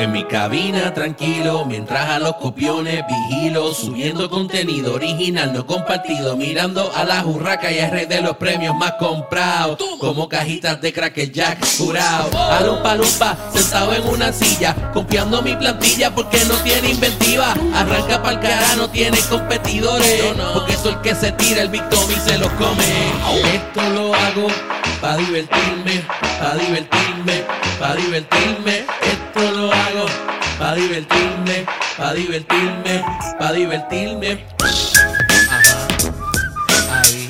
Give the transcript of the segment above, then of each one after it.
En mi cabina tranquilo, mientras a los copiones vigilo, subiendo contenido original no compartido, mirando a la jurraca y al rey de los premios más comprados, como cajitas de Cracker Jack jurado. A lumpa lumpa, sentado en una silla, copiando mi plantilla porque no tiene inventiva. Arranca pa'l cara, no tiene competidores, porque soy el que se tira el victim y se los come. Esto lo hago pa' divertirme, pa' divertirme, pa' divertirme. Esto lo hago pa' divertirme, pa' divertirme, pa' divertirme. Ajá. Ahí,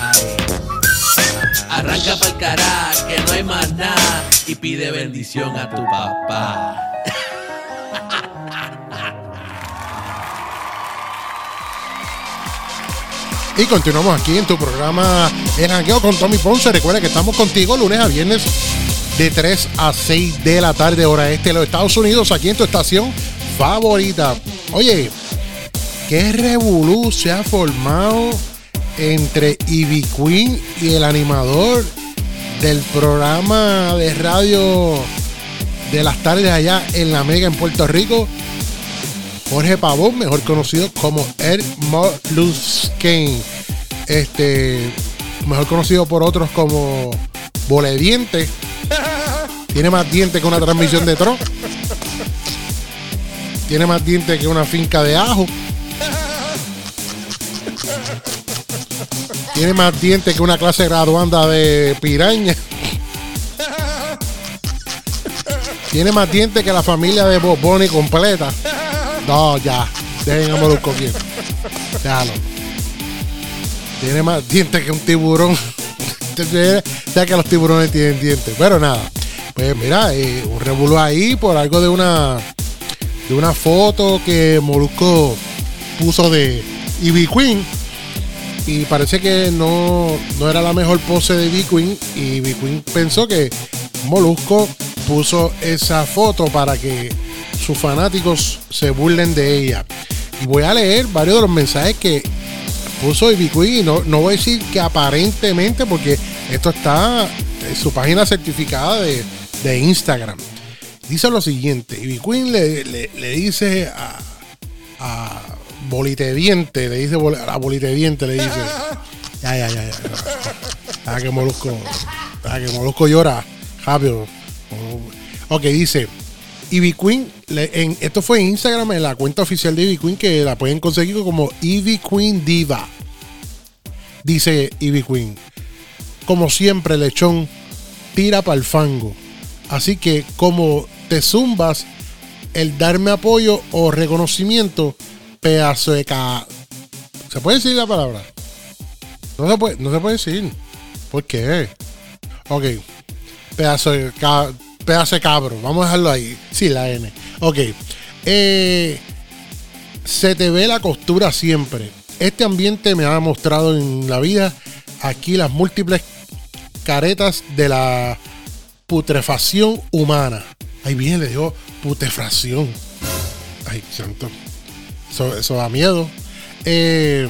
ahí. Arranca pa'l cara, que no hay más nada. Y pide bendición a tu papá. Y continuamos aquí en tu programa El Jangueo con Tommy Ponce. Recuerda que estamos contigo lunes a viernes de 3 a 6 de la tarde, hora este de los Estados Unidos, aquí en tu estación favorita. Oye, ¿qué revolú se ha formado entre Ivy Queen y el animador del programa de radio de las tardes allá en la Mega en Puerto Rico? Jorge Pavón, mejor conocido como Ed Molusken. Este, mejor conocido por otros como Bolediente. Tiene más dientes que una transmisión de Tron. Tiene más dientes que una finca de ajo. Tiene más dientes que una clase graduanda de piraña. Tiene más dientes que la familia de Bob Bunny completa. No, ya. Dejen a Molusco quieto. Déjalo. Tiene más dientes que un tiburón. ya que los tiburones tienen dientes. Pero nada. Pues mira, eh, un revuelo ahí por algo de una de una foto que Molusco puso de Ivy Queen. Y parece que no, no era la mejor pose de Ivy Queen. Y Ivy Queen pensó que Molusco puso esa foto para que sus fanáticos se burlen de ella. Y voy a leer varios de los mensajes que puso Ivy Queen. Y no, no voy a decir que aparentemente, porque esto está en su página certificada de, de Instagram. Dice lo siguiente: Ivy Queen le, le- le dice a, a Boliteviente, le dice bol- a Boliteviente, le dice. Ya, ya, ya, ya. Que Molusco. Deja que Molusco llora rápido. Ok, dice. Ivy Queen, en, esto fue en Instagram, en la cuenta oficial de Ivy Queen, que la pueden conseguir como Ivy Queen Diva. Dice Ivy Queen. Como siempre, lechón, tira para el fango. Así que, como te zumbas, el darme apoyo o reconocimiento, pedazo de ca. ¿Se puede decir la palabra? No se puede, no se puede decir. ¿Por qué? Ok. Pedazo de, ca- pedazo cabro. Vamos a dejarlo ahí. Sí, la N. Ok. Eh, se te ve la costura siempre. Este ambiente me ha mostrado en la vida aquí las múltiples caretas de la putrefacción humana. Ahí viene, le digo putrefacción. Ay, santo. Eso, eso da miedo. Eh,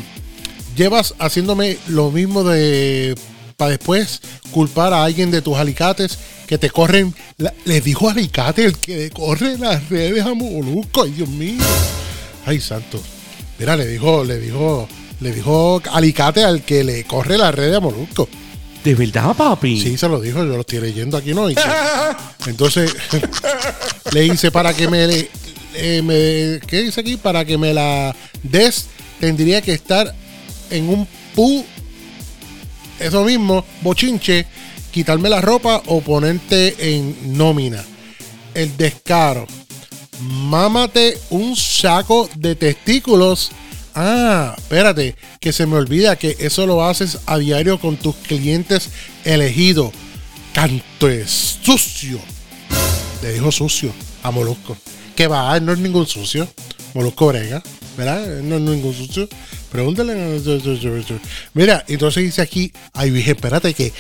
llevas haciéndome lo mismo de para después culpar a alguien de tus alicates que te corren. la- les dijo alicate el que le corre las redes a Molusco. Ay, Dios mío. Ay, santo. Mira, le dijo, le dijo, le dijo alicate al que le corre las redes a Molusco. ¿De verdad, papi? Sí, se lo dijo, yo lo estoy leyendo aquí, ¿no? Entonces, le dice para que me, le- eh, me- ¿Qué dice aquí? Para que me la des, tendría que estar en un pu. Eso mismo, bochinche, quitarme la ropa o ponerte en nómina. El descaro. Mámate un saco de testículos. Ah, espérate, que se me olvida que eso lo haces a diario con tus clientes elegidos. Canto es sucio. Le dijo sucio a Molusco. Que va, no es ningún sucio. Molusco brega, ¿verdad? No es ningún sucio. Pregúntale. Mira, entonces dice aquí, ay, dije, espérate que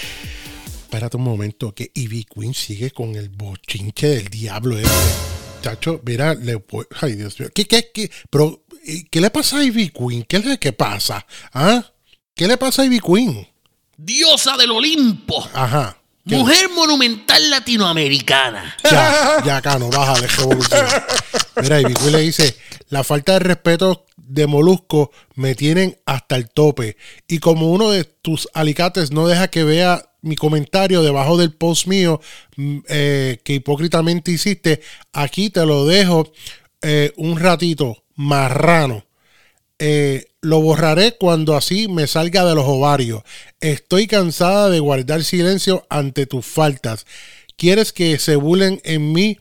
espérate un momento, que Ivy Queen sigue con el bochinche del diablo este. Chacho, mira, le ay Dios mío, ¿qué, qué, qué? Pero, ¿y ¿qué le pasa a Ivy Queen? ¿Qué le qué pasa? ¿Ah? ¿Qué le pasa a Ivy Queen? Diosa del Olimpo. Ajá. Mujer monumental latinoamericana. Ya, ya, Cano, bájale, revolución. Mira, y Vicuí le dice, la falta de respeto de Molusco me tienen hasta el tope. Y como uno de tus alicates no deja que vea mi comentario debajo del post mío mm, eh, que hipócritamente hiciste, aquí te lo dejo eh, un ratito, marrano. Eh, lo borraré cuando así me salga de los ovarios. Estoy cansada de guardar silencio ante tus faltas. ¿Quieres que se bulen en mí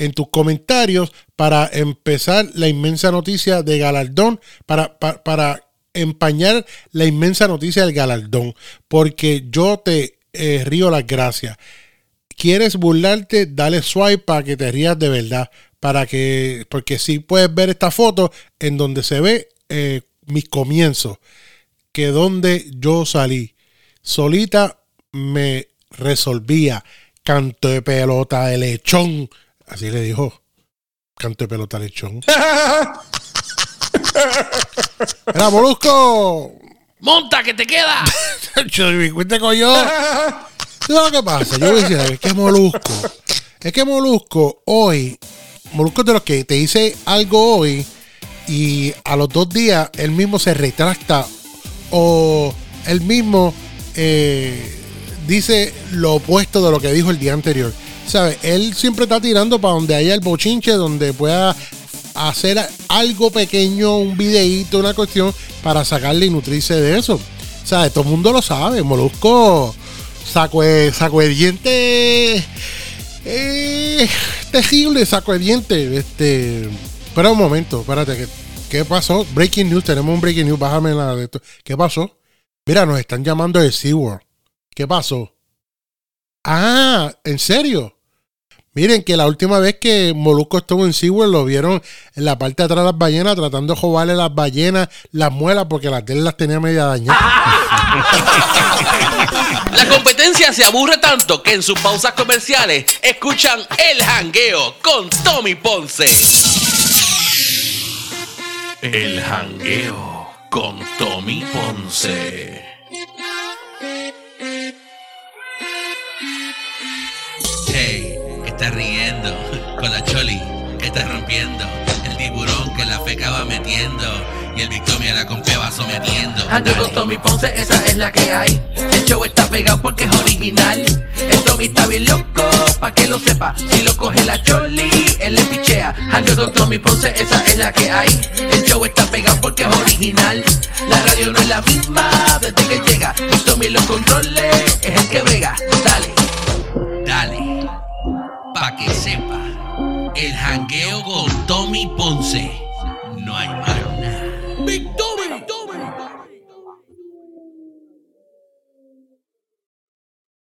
en tus comentarios para empezar la inmensa noticia de galardón? Para, para, empañar la inmensa noticia del galardón. Porque yo te eh, río las gracias. ¿Quieres burlarte? Dale swipe para que te rías de verdad. Para que, porque si puedes ver esta foto en donde se ve eh, mis comienzos, que donde yo salí, solita me resolvía canto de pelota de lechón. Así le dijo, canto de pelota lechón. Era Molusco. ¡Monta, que te queda! yo me cuenta con yo. ¿Sabes lo que pasa? Yo voy a decir, es que Molusco. Es que Molusco hoy, Molusco es de los que te dice algo hoy y a los dos días él mismo se retracta o él mismo eh, dice lo opuesto de lo que dijo el día anterior. ¿Sabes? Él siempre está tirando para donde haya el bochinche, donde pueda hacer algo pequeño, un videíto, una cuestión para sacarle y nutrirse de eso. ¿Sabes? Todo el mundo lo sabe. Molusco saco de diente. Eh, terrible saco de diente. Este. Espera un momento, espérate. ¿qué, ¿Qué pasó? Breaking news, tenemos un breaking news. Bájame la de esto. ¿Qué pasó? Mira, nos están llamando de SeaWorld. ¿Qué pasó? Ah, ¿en serio? Miren que la última vez que Molusco estuvo en SeaWorld lo vieron en la parte de atrás de las ballenas tratando de jobarle las ballenas las muelas porque las de él las tenía media dañadas. La competencia se aburre tanto que en sus pausas comerciales escuchan El Jangueo con Tommy Ponce. El Jangueo con Tommy Ponce. La feca va metiendo. Y el Victoria la compea va sometiendo. Ando con Tommy Ponce, esa es la que hay. El show está pegado porque es original. El Tommy está bien loco, pa' que lo sepa. Si lo coge la Choli, él le pichea. Ando con Tommy Ponce, esa es la que hay. El show está pegado porque es original. La radio no es la misma desde que llega. Y Tommy los controles, es el que brega.